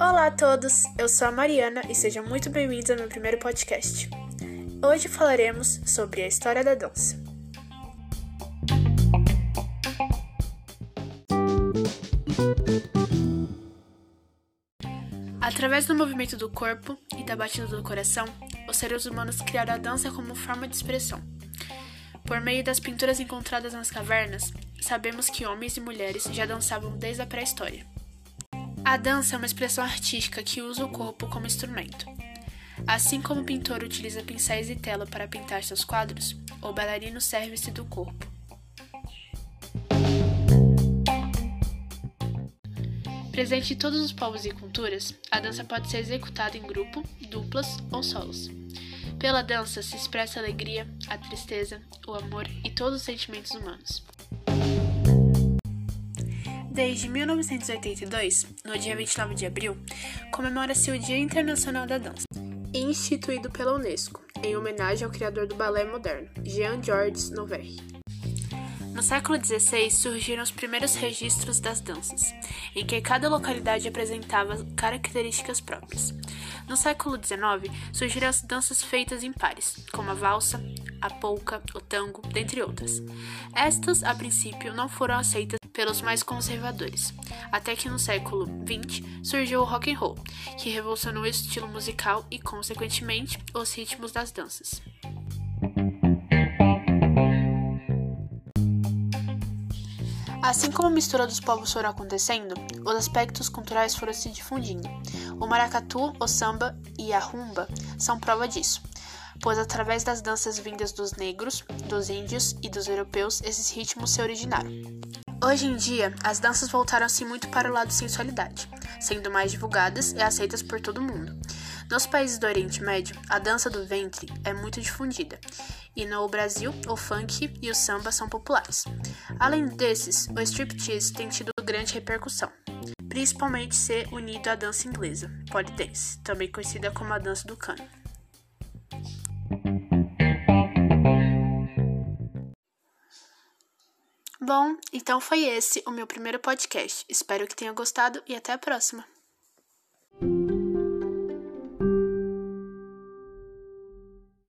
Olá a todos, eu sou a Mariana e sejam muito bem-vindos ao meu primeiro podcast. Hoje falaremos sobre a história da dança. Através do movimento do corpo e da batida do coração, os seres humanos criaram a dança como forma de expressão. Por meio das pinturas encontradas nas cavernas, sabemos que homens e mulheres já dançavam desde a pré-história. A dança é uma expressão artística que usa o corpo como instrumento. Assim como o pintor utiliza pincéis e tela para pintar seus quadros, o bailarino serve-se do corpo. Presente em todos os povos e culturas, a dança pode ser executada em grupo, duplas ou solos. Pela dança se expressa a alegria, a tristeza, o amor e todos os sentimentos humanos. Desde 1982, no dia 29 de abril, comemora-se o Dia Internacional da Dança, instituído pela Unesco, em homenagem ao criador do balé moderno, Jean-Georges Noverre. No século XVI surgiram os primeiros registros das danças, em que cada localidade apresentava características próprias. No século XIX surgiram as danças feitas em pares, como a valsa, a polca, o tango, dentre outras. Estas, a princípio, não foram aceitas pelos mais conservadores, até que no século XX surgiu o rock and roll, que revolucionou o estilo musical e, consequentemente, os ritmos das danças. Assim como a mistura dos povos foram acontecendo, os aspectos culturais foram se difundindo. O maracatu, o samba e a rumba são prova disso pois através das danças vindas dos negros, dos índios e dos europeus esses ritmos se originaram. Hoje em dia, as danças voltaram-se muito para o lado de sensualidade, sendo mais divulgadas e aceitas por todo mundo. Nos países do Oriente Médio, a dança do ventre é muito difundida, e no Brasil, o funk e o samba são populares. Além desses, o striptease tem tido grande repercussão, principalmente ser unido à dança inglesa, pole dance, também conhecida como a dança do cano. Bom, então foi esse o meu primeiro podcast. Espero que tenha gostado e até a próxima.